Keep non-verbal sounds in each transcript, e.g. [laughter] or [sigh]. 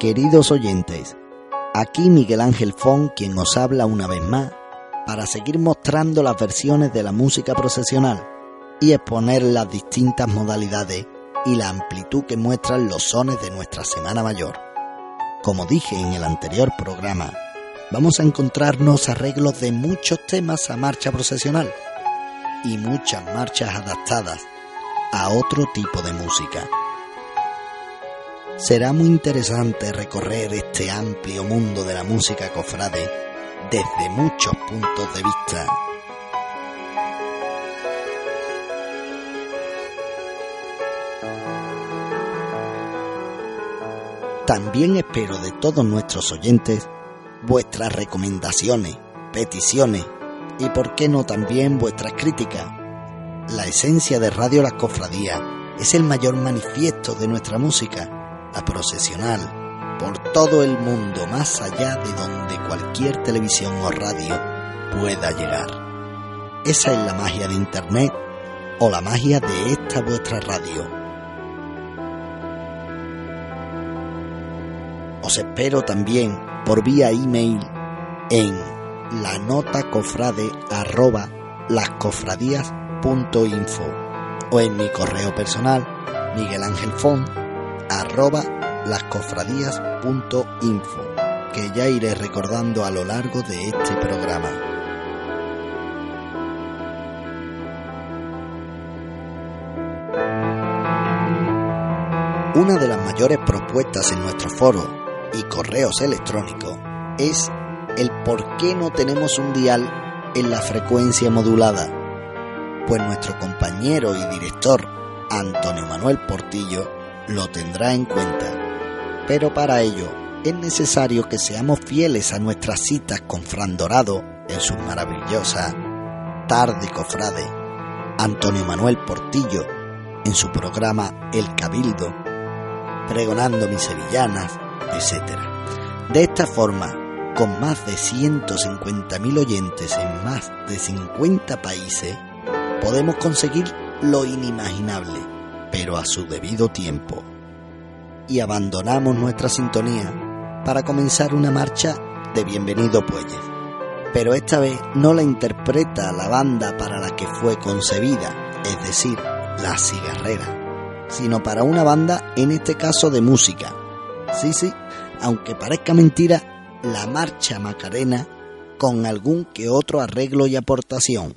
Queridos oyentes, aquí Miguel Ángel Fon quien os habla una vez más para seguir mostrando las versiones de la música procesional y exponer las distintas modalidades y la amplitud que muestran los sones de nuestra Semana Mayor. Como dije en el anterior programa, vamos a encontrarnos arreglos de muchos temas a marcha procesional y muchas marchas adaptadas a otro tipo de música. Será muy interesante recorrer este amplio mundo de la música cofrade desde muchos puntos de vista. También espero de todos nuestros oyentes vuestras recomendaciones, peticiones y, por qué no, también vuestras críticas. La esencia de Radio Las Cofradías es el mayor manifiesto de nuestra música, la procesional, por todo el mundo, más allá de donde cualquier televisión o radio pueda llegar. Esa es la magia de Internet o la magia de esta vuestra radio Os espero también por vía email en la nota cofrade arroba lascofradías.info o en mi correo personal Miguel Ángel arroba lascofradías.info que ya iré recordando a lo largo de este programa. Una de las mayores propuestas en nuestro foro y correos electrónicos es el por qué no tenemos un dial en la frecuencia modulada. Pues nuestro compañero y director Antonio Manuel Portillo lo tendrá en cuenta. Pero para ello es necesario que seamos fieles a nuestras citas con Fran Dorado en su maravillosa Tarde Cofrade, Antonio Manuel Portillo en su programa El Cabildo, pregonando mis sevillanas, etc. De esta forma, con más de 150.000 oyentes en más de 50 países, podemos conseguir lo inimaginable, pero a su debido tiempo. Y abandonamos nuestra sintonía para comenzar una marcha de Bienvenido Puelles. Pero esta vez no la interpreta la banda para la que fue concebida, es decir, la cigarrera, sino para una banda, en este caso de música, Sí, sí, aunque parezca mentira, la marcha Macarena con algún que otro arreglo y aportación.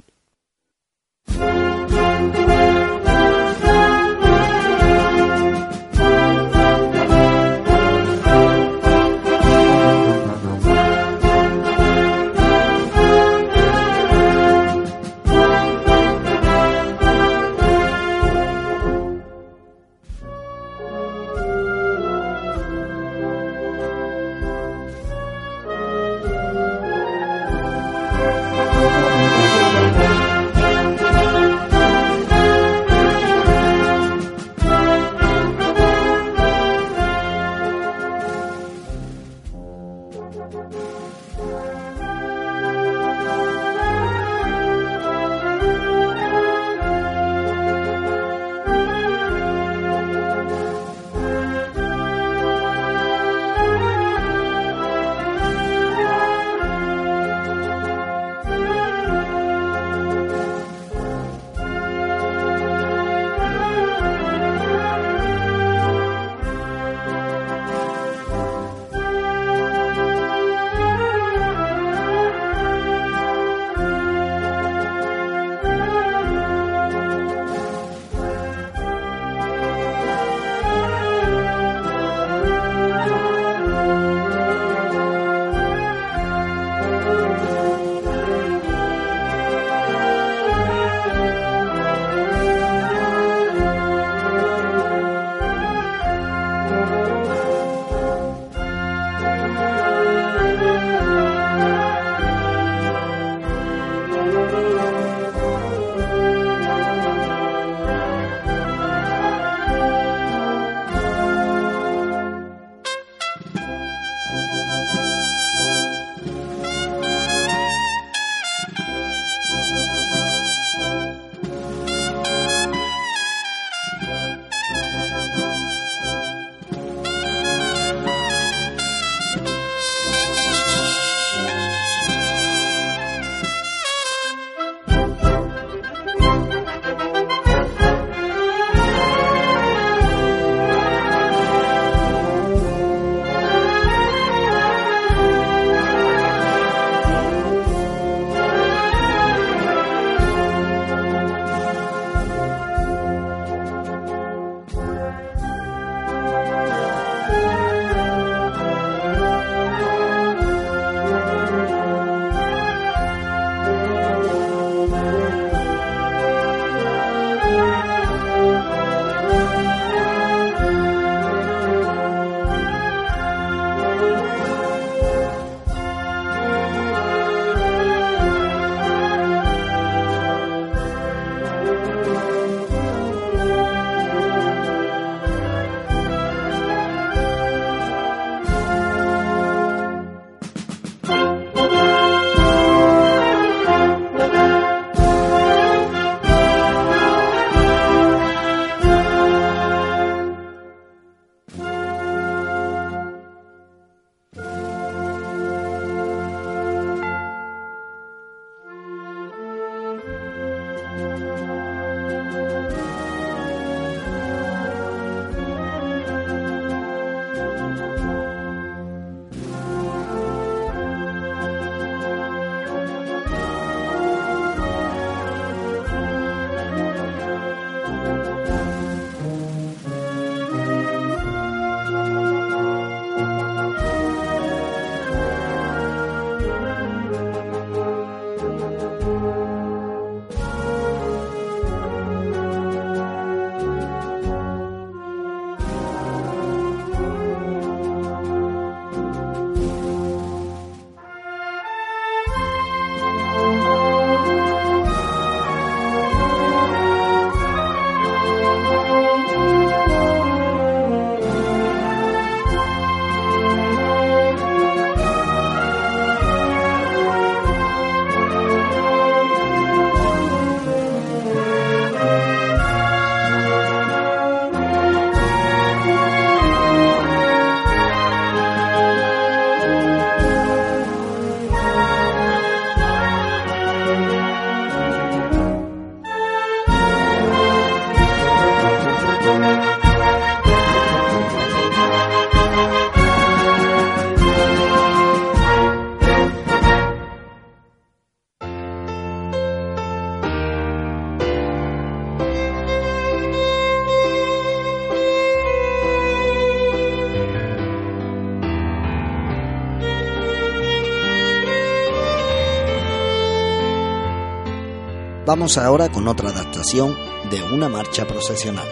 Vamos ahora con otra adaptación de una marcha procesional.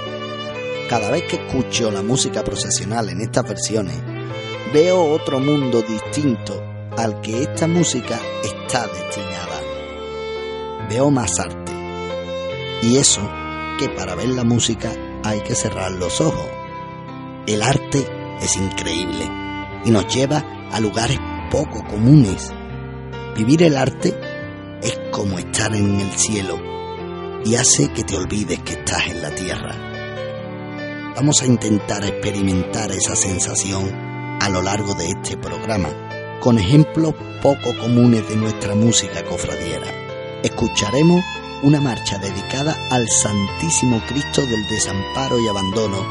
Cada vez que escucho la música procesional en estas versiones, veo otro mundo distinto al que esta música está destinada. Veo más arte. Y eso que para ver la música hay que cerrar los ojos. El arte es increíble y nos lleva a lugares poco comunes. Vivir el arte como estar en el cielo y hace que te olvides que estás en la tierra. Vamos a intentar experimentar esa sensación a lo largo de este programa, con ejemplos poco comunes de nuestra música cofradiera. Escucharemos una marcha dedicada al Santísimo Cristo del Desamparo y Abandono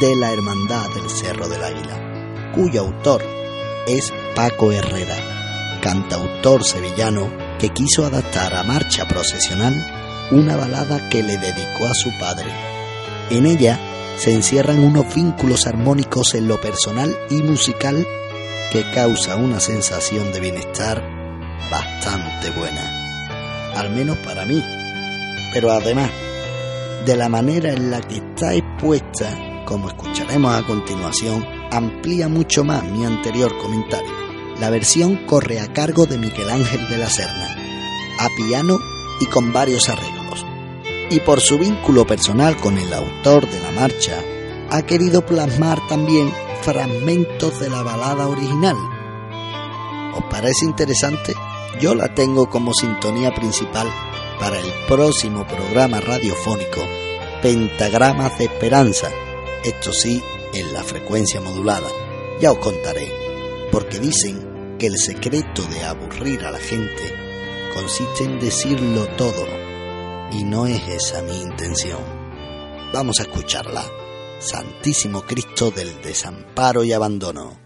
de la Hermandad del Cerro del Águila, cuyo autor es Paco Herrera, cantautor sevillano que quiso adaptar a marcha procesional una balada que le dedicó a su padre. En ella se encierran unos vínculos armónicos en lo personal y musical que causa una sensación de bienestar bastante buena, al menos para mí. Pero además, de la manera en la que está expuesta, como escucharemos a continuación, amplía mucho más mi anterior comentario. La versión corre a cargo de Miguel Ángel de la Serna, a piano y con varios arreglos. Y por su vínculo personal con el autor de la marcha, ha querido plasmar también fragmentos de la balada original. ¿Os parece interesante? Yo la tengo como sintonía principal para el próximo programa radiofónico Pentagramas de Esperanza, esto sí, en la frecuencia modulada. Ya os contaré, porque dicen que el secreto de aburrir a la gente consiste en decirlo todo, y no es esa mi intención. Vamos a escucharla. Santísimo Cristo del desamparo y abandono.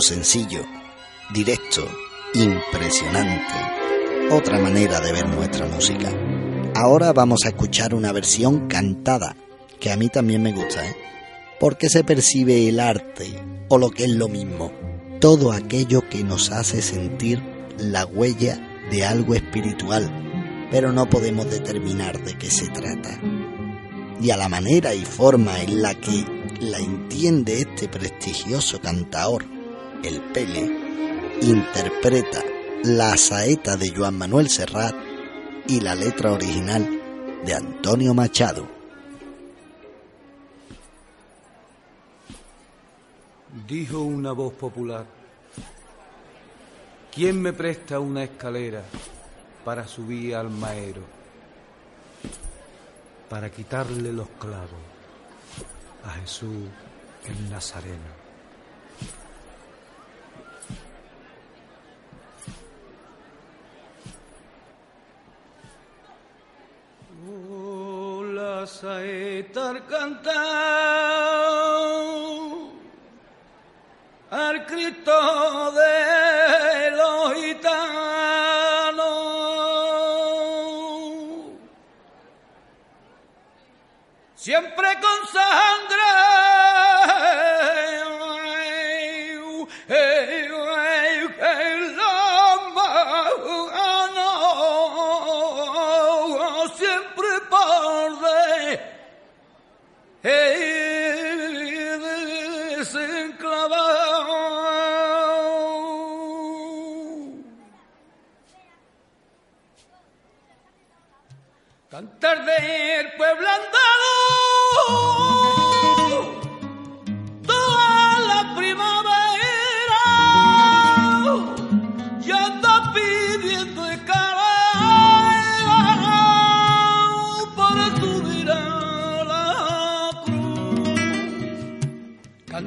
Sencillo, directo, impresionante. Otra manera de ver nuestra música. Ahora vamos a escuchar una versión cantada, que a mí también me gusta, ¿eh? Porque se percibe el arte, o lo que es lo mismo, todo aquello que nos hace sentir la huella de algo espiritual, pero no podemos determinar de qué se trata. Y a la manera y forma en la que la entiende este prestigioso cantaor, el Pele, interpreta la saeta de Joan Manuel Serrat y la letra original de Antonio Machado. Dijo una voz popular, ¿quién me presta una escalera para subir al maero? Para quitarle los clavos a Jesús el Nazareno. La saeta al cantar al Cristo de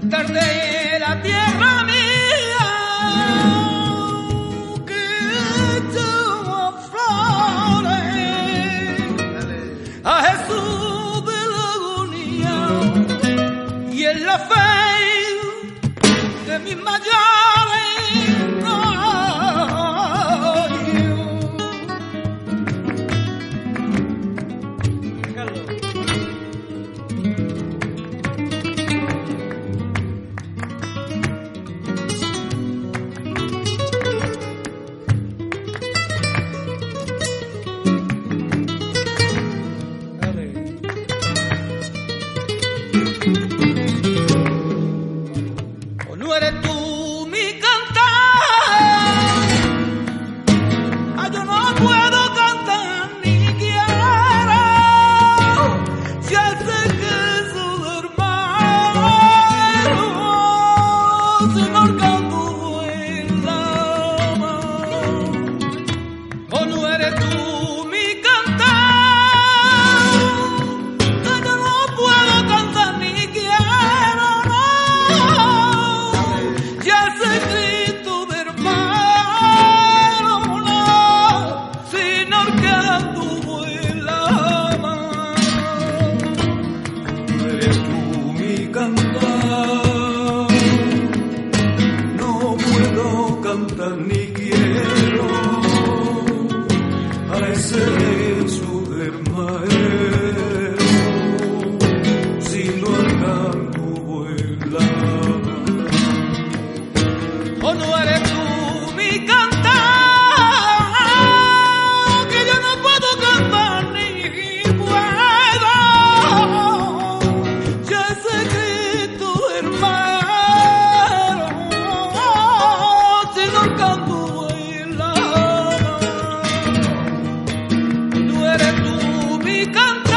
Cantar de la tierra eres tú mi cantar.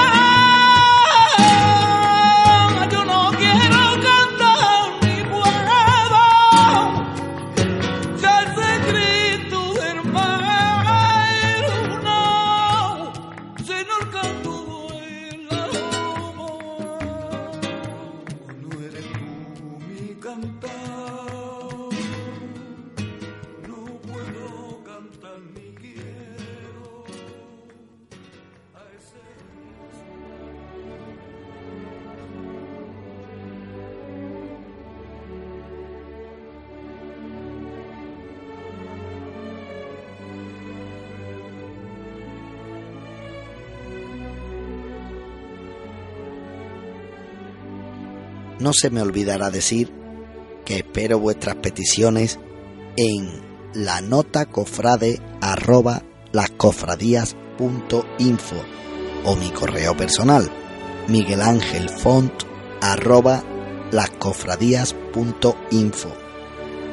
Se me olvidará decir que espero vuestras peticiones en la nota cofrade arroba lascofradías.info o mi correo personal Miguel Ángel Font arroba lascofradías.info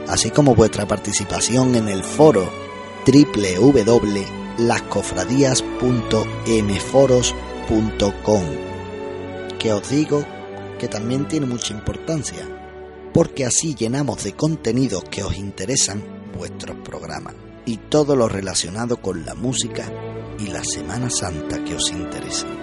así como vuestra participación en el foro www.lascofradías.mforos.com que os digo que también tiene mucha importancia porque así llenamos de contenidos que os interesan vuestros programas y todo lo relacionado con la música y la Semana Santa que os interese.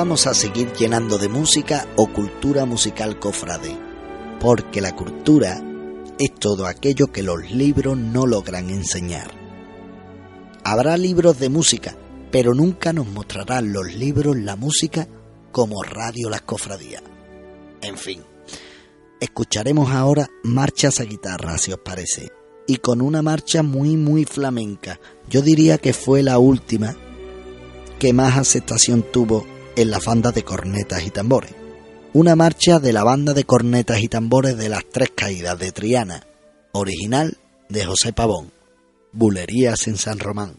Vamos a seguir llenando de música o cultura musical cofrade, porque la cultura es todo aquello que los libros no logran enseñar. Habrá libros de música, pero nunca nos mostrarán los libros la música como Radio Las Cofradías. En fin, escucharemos ahora marchas a guitarra, si os parece, y con una marcha muy muy flamenca. Yo diría que fue la última que más aceptación tuvo en la banda de cornetas y tambores. Una marcha de la banda de cornetas y tambores de las tres caídas de Triana, original de José Pavón. Bulerías en San Román.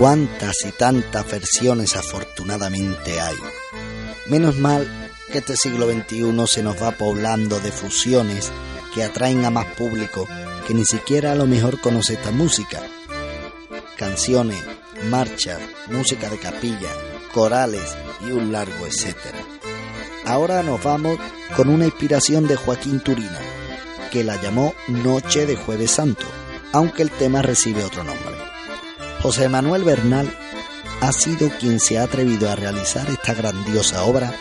Cuántas y tantas versiones afortunadamente hay. Menos mal que este siglo XXI se nos va poblando de fusiones que atraen a más público que ni siquiera a lo mejor conoce esta música. Canciones, marchas, música de capilla, corales y un largo etcétera. Ahora nos vamos con una inspiración de Joaquín Turina, que la llamó Noche de Jueves Santo, aunque el tema recibe otro nombre. José Manuel Bernal ha sido quien se ha atrevido a realizar esta grandiosa obra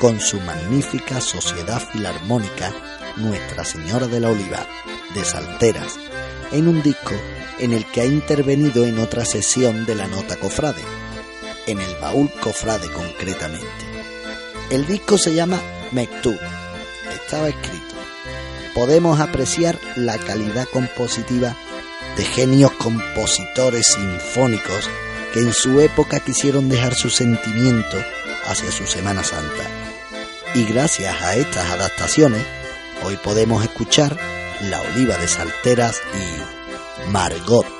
con su magnífica Sociedad Filarmónica Nuestra Señora de la Oliva de Salteras, en un disco en el que ha intervenido en otra sesión de la nota cofrade, en el baúl cofrade concretamente. El disco se llama Mektub, estaba escrito. Podemos apreciar la calidad compositiva de genios compositores sinfónicos que en su época quisieron dejar su sentimiento hacia su Semana Santa. Y gracias a estas adaptaciones, hoy podemos escuchar La Oliva de Salteras y Margot.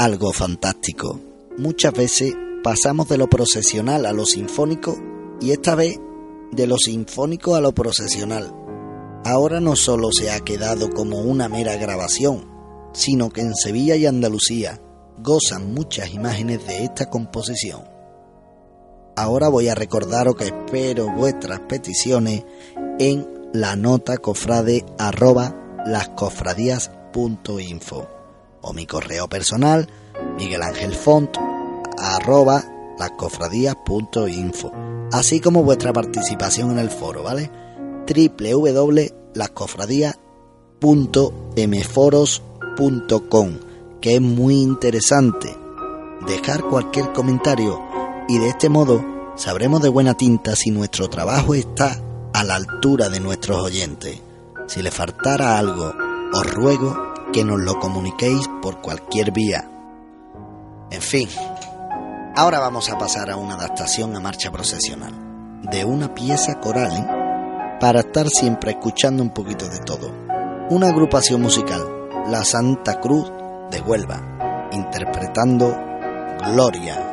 Algo fantástico. Muchas veces pasamos de lo procesional a lo sinfónico y esta vez de lo sinfónico a lo procesional. Ahora no solo se ha quedado como una mera grabación, sino que en Sevilla y Andalucía gozan muchas imágenes de esta composición. Ahora voy a recordaros que espero vuestras peticiones en la nota cofrade lascofradías.info o mi correo personal Miguel Ángel Font arroba lascofradías.info así como vuestra participación en el foro, ¿vale? www.lascofradías.mforos.com que es muy interesante dejar cualquier comentario y de este modo sabremos de buena tinta si nuestro trabajo está a la altura de nuestros oyentes. Si le faltara algo, os ruego que nos lo comuniquéis por cualquier vía. En fin, ahora vamos a pasar a una adaptación a marcha procesional de una pieza coral para estar siempre escuchando un poquito de todo. Una agrupación musical, la Santa Cruz de Huelva, interpretando Gloria.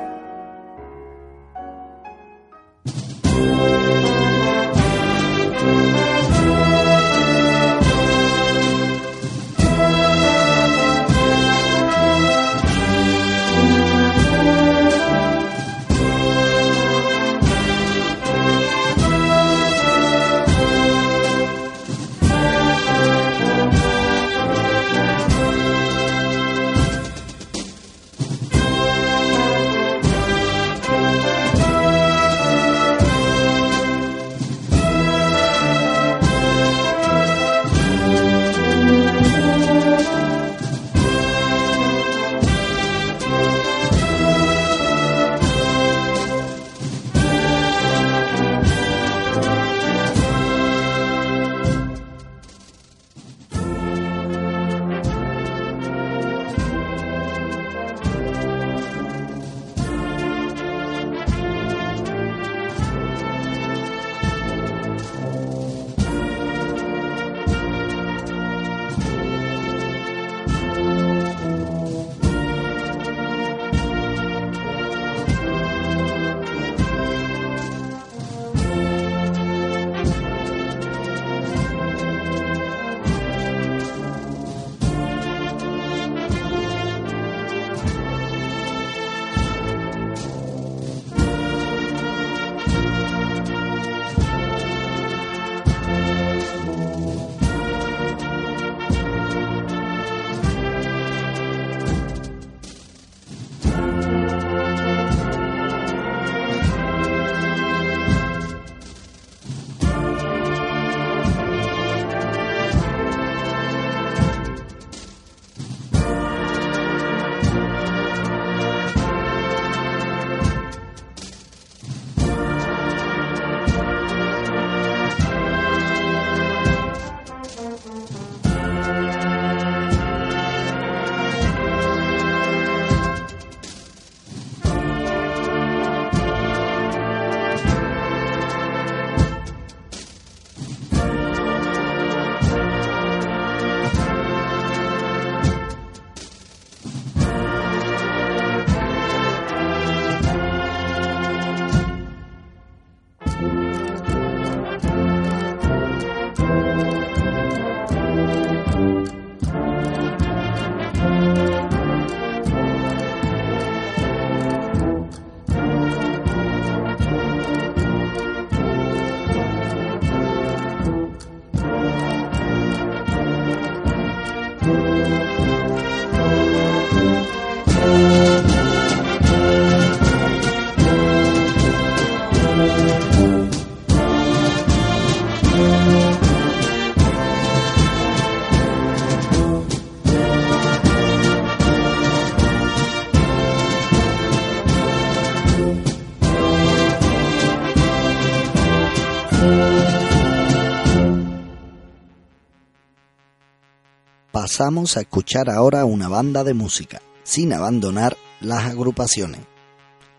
Pasamos a escuchar ahora una banda de música, sin abandonar las agrupaciones.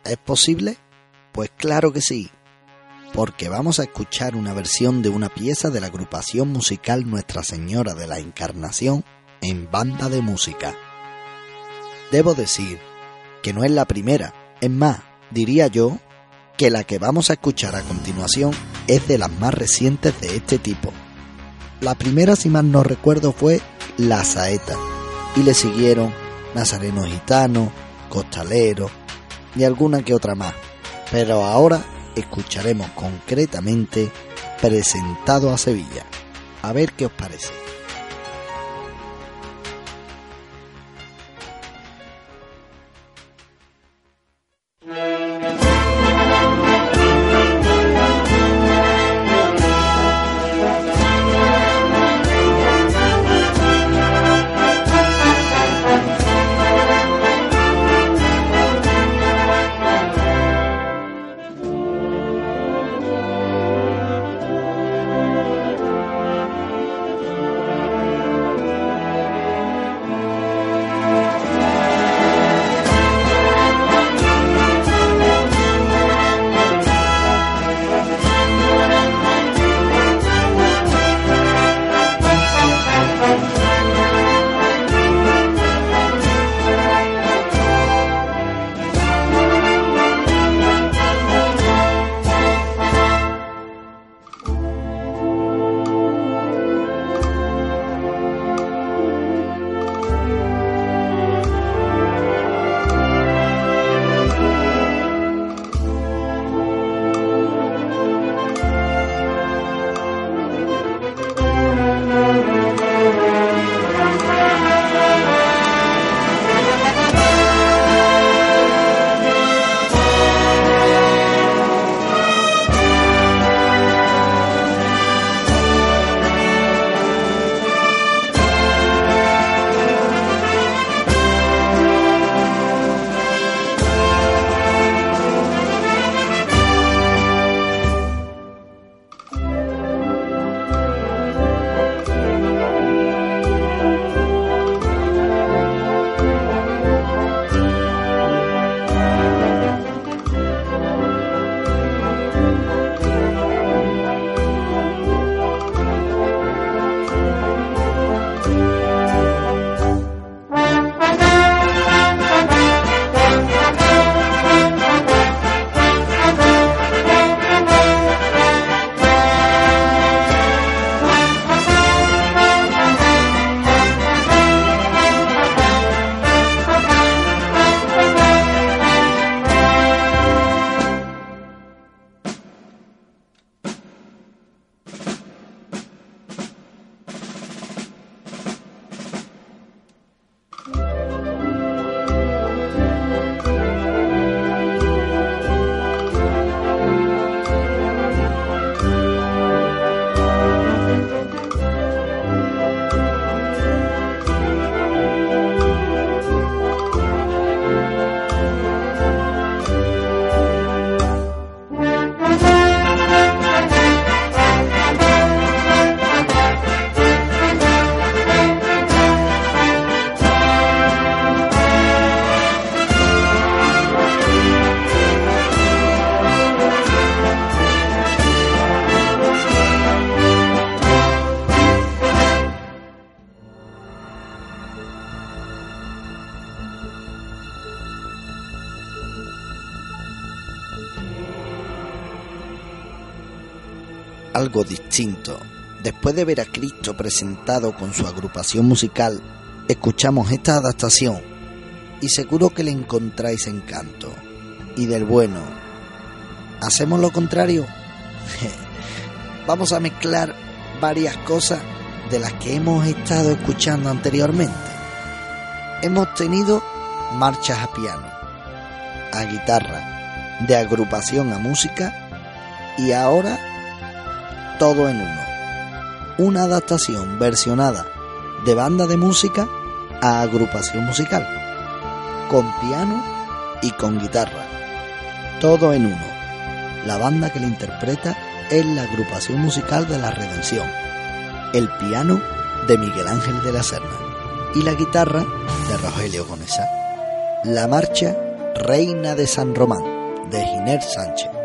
¿Es posible? Pues claro que sí, porque vamos a escuchar una versión de una pieza de la agrupación musical Nuestra Señora de la Encarnación en banda de música. Debo decir que no es la primera, es más, diría yo que la que vamos a escuchar a continuación es de las más recientes de este tipo. La primera, si mal no recuerdo, fue La Saeta, y le siguieron Nazareno Gitano, Costalero y alguna que otra más. Pero ahora escucharemos concretamente Presentado a Sevilla. A ver qué os parece. Después de ver a Cristo presentado con su agrupación musical, escuchamos esta adaptación y seguro que le encontráis encanto. Y del bueno, ¿hacemos lo contrario? [laughs] Vamos a mezclar varias cosas de las que hemos estado escuchando anteriormente. Hemos tenido marchas a piano, a guitarra, de agrupación a música y ahora todo en uno. Una adaptación versionada de banda de música a agrupación musical, con piano y con guitarra. Todo en uno. La banda que la interpreta es la agrupación musical de la Redención, el piano de Miguel Ángel de la Serna y la guitarra de Rogelio Gonesa. La marcha Reina de San Román de Giner Sánchez.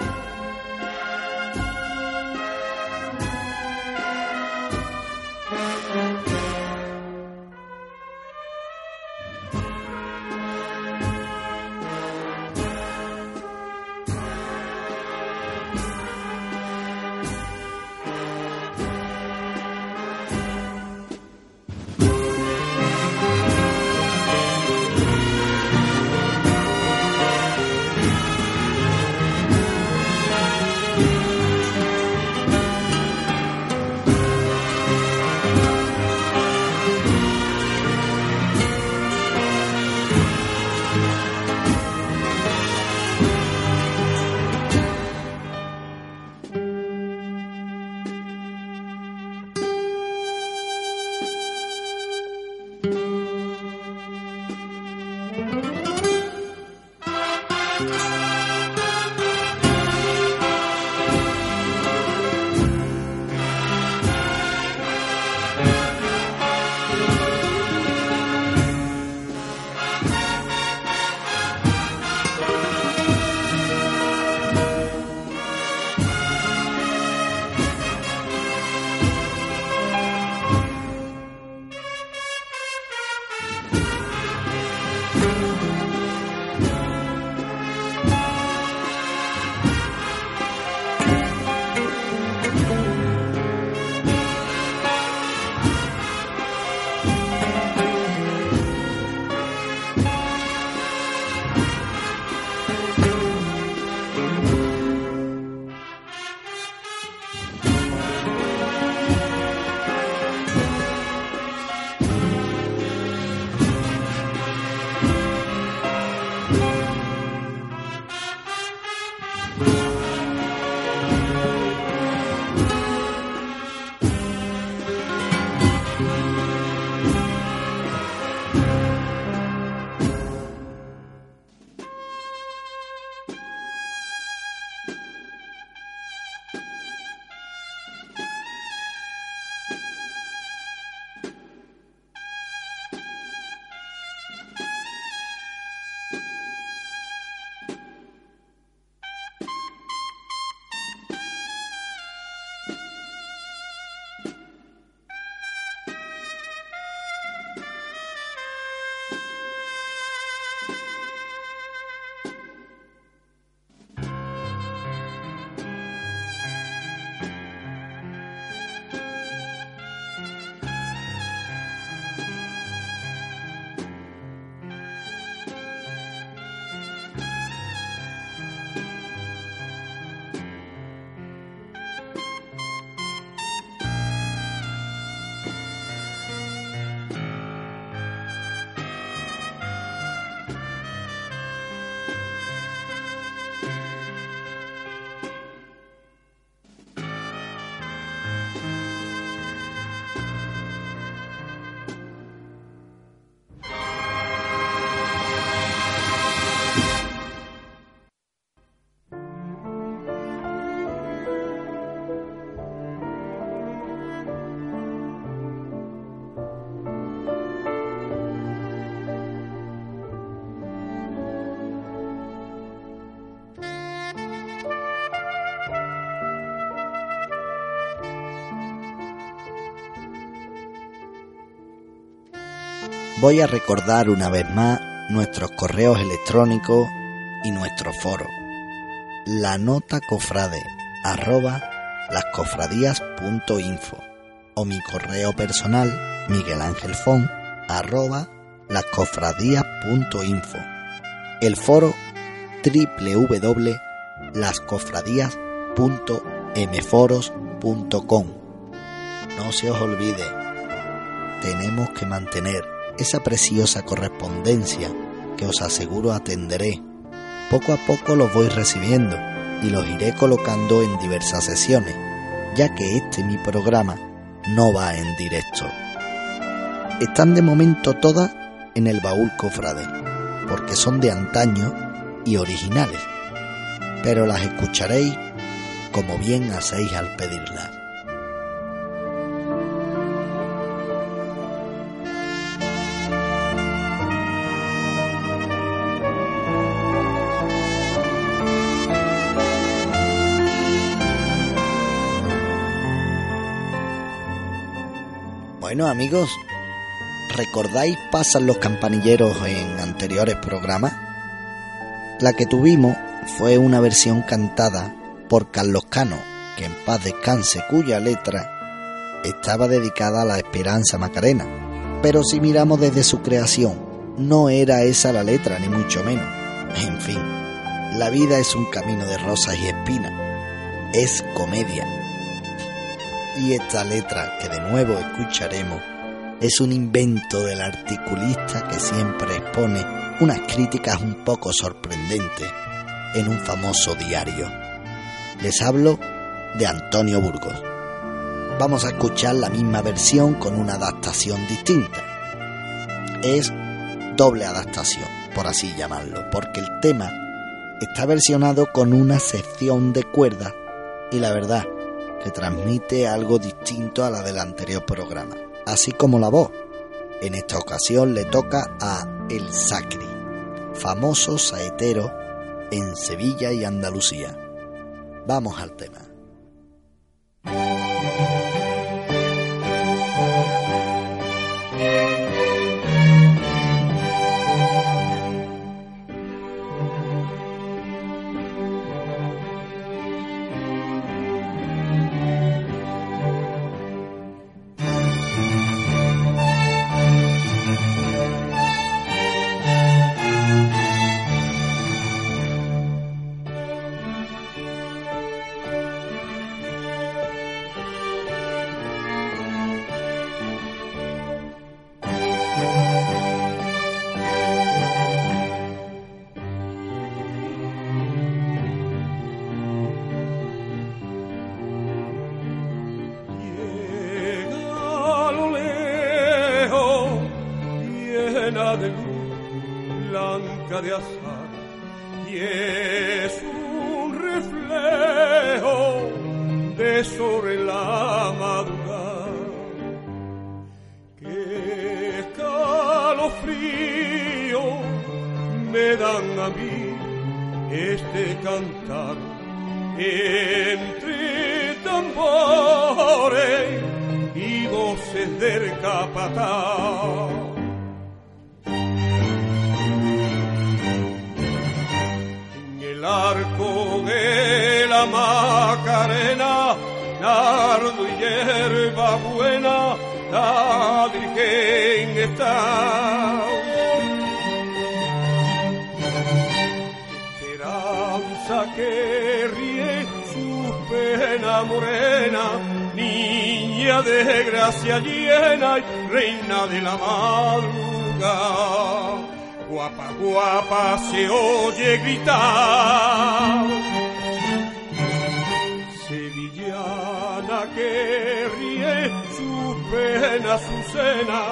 Bye. Voy a recordar una vez más nuestros correos electrónicos y nuestro foro. La nota cofrade arroba lascofradías.info o mi correo personal miguelangelfon arroba lascofradías.info, el foro www.lascofradías.mforos.com. No se os olvide, tenemos que mantener esa preciosa correspondencia que os aseguro atenderé. Poco a poco los voy recibiendo y los iré colocando en diversas sesiones, ya que este mi programa no va en directo. Están de momento todas en el baúl cofrade, porque son de antaño y originales, pero las escucharéis como bien hacéis al pedirlas. Bueno amigos, ¿recordáis Pasan los campanilleros en anteriores programas? La que tuvimos fue una versión cantada por Carlos Cano, que en paz descanse, cuya letra estaba dedicada a la esperanza macarena. Pero si miramos desde su creación, no era esa la letra, ni mucho menos. En fin, la vida es un camino de rosas y espinas. Es comedia y esta letra, que de nuevo escucharemos, es un invento del articulista que siempre expone unas críticas un poco sorprendentes en un famoso diario. Les hablo de Antonio Burgos. Vamos a escuchar la misma versión con una adaptación distinta. Es doble adaptación, por así llamarlo, porque el tema está versionado con una sección de cuerdas y la verdad que transmite algo distinto a la del anterior programa, así como la voz. En esta ocasión le toca a El Sacri, famoso saetero en Sevilla y Andalucía. Vamos al tema. entre tambores y voces del capataz. En el arco de la Macarena, nardo y hierba buena, la Virgen está. Esperanza que morena, niña de gracia llena y reina de la madrugada. Guapa, guapa se oye gritar. Sevillana que ríe su pena, su cena,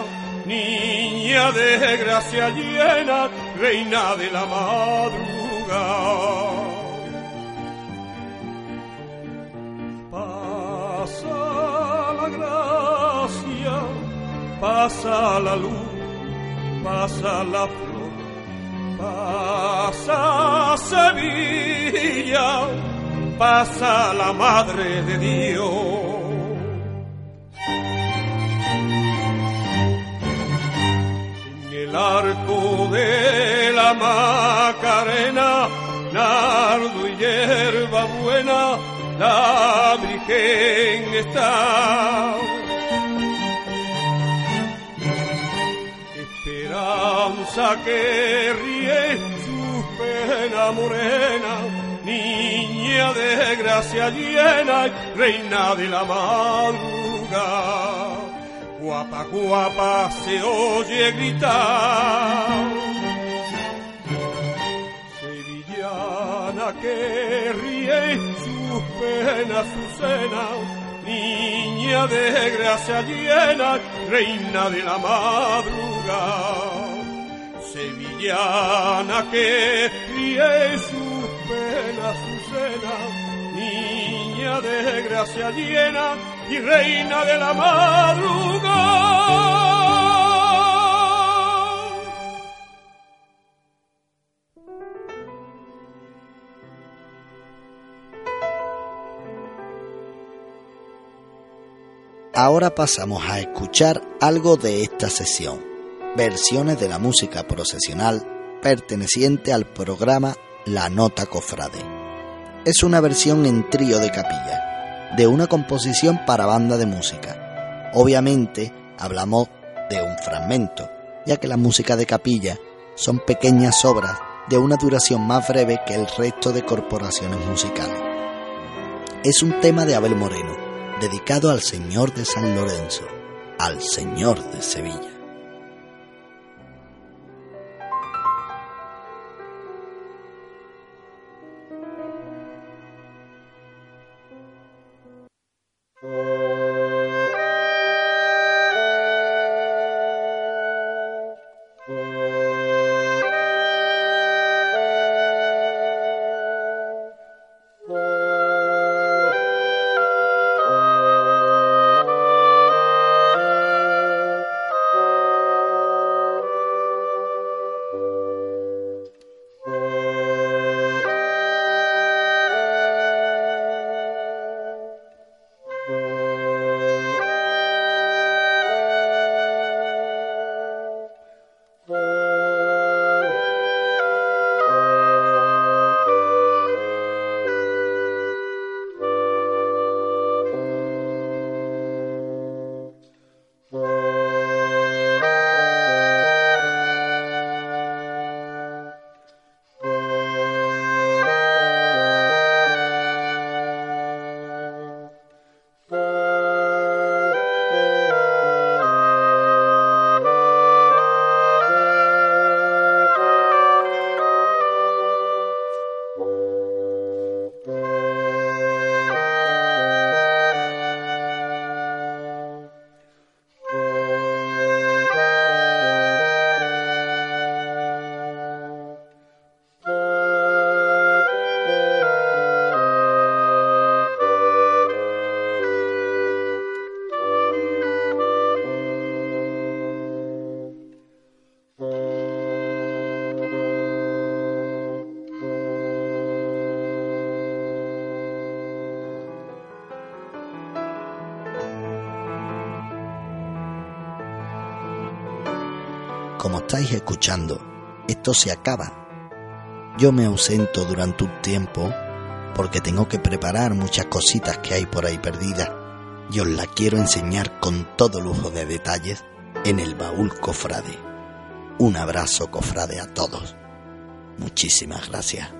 niña de gracia llena, reina de la madrugada pasa la luz, pasa la flor, pasa Sevilla, pasa la Madre de Dios. En el arco de la Macarena, nardo y hierba buena, la Virgen está danza que ríe su pena morena, niña de gracia llena, reina de la madrugada. Guapa, guapa se oye gritar. Sevillana que ríe sus penas, su cena, niña de gracia llena, reina de la madrugada. Sevillana que ríe sus penas, su cena, niña de gracia llena y reina de la madrugada. Ahora pasamos a escuchar algo de esta sesión, versiones de la música procesional perteneciente al programa La Nota Cofrade. Es una versión en trío de capilla, de una composición para banda de música. Obviamente hablamos de un fragmento, ya que la música de capilla son pequeñas obras de una duración más breve que el resto de corporaciones musicales. Es un tema de Abel Moreno, dedicado al Señor de San Lorenzo, al Señor de Sevilla. Estáis escuchando, esto se acaba. Yo me ausento durante un tiempo porque tengo que preparar muchas cositas que hay por ahí perdidas y os la quiero enseñar con todo lujo de detalles en el baúl cofrade. Un abrazo cofrade a todos. Muchísimas gracias.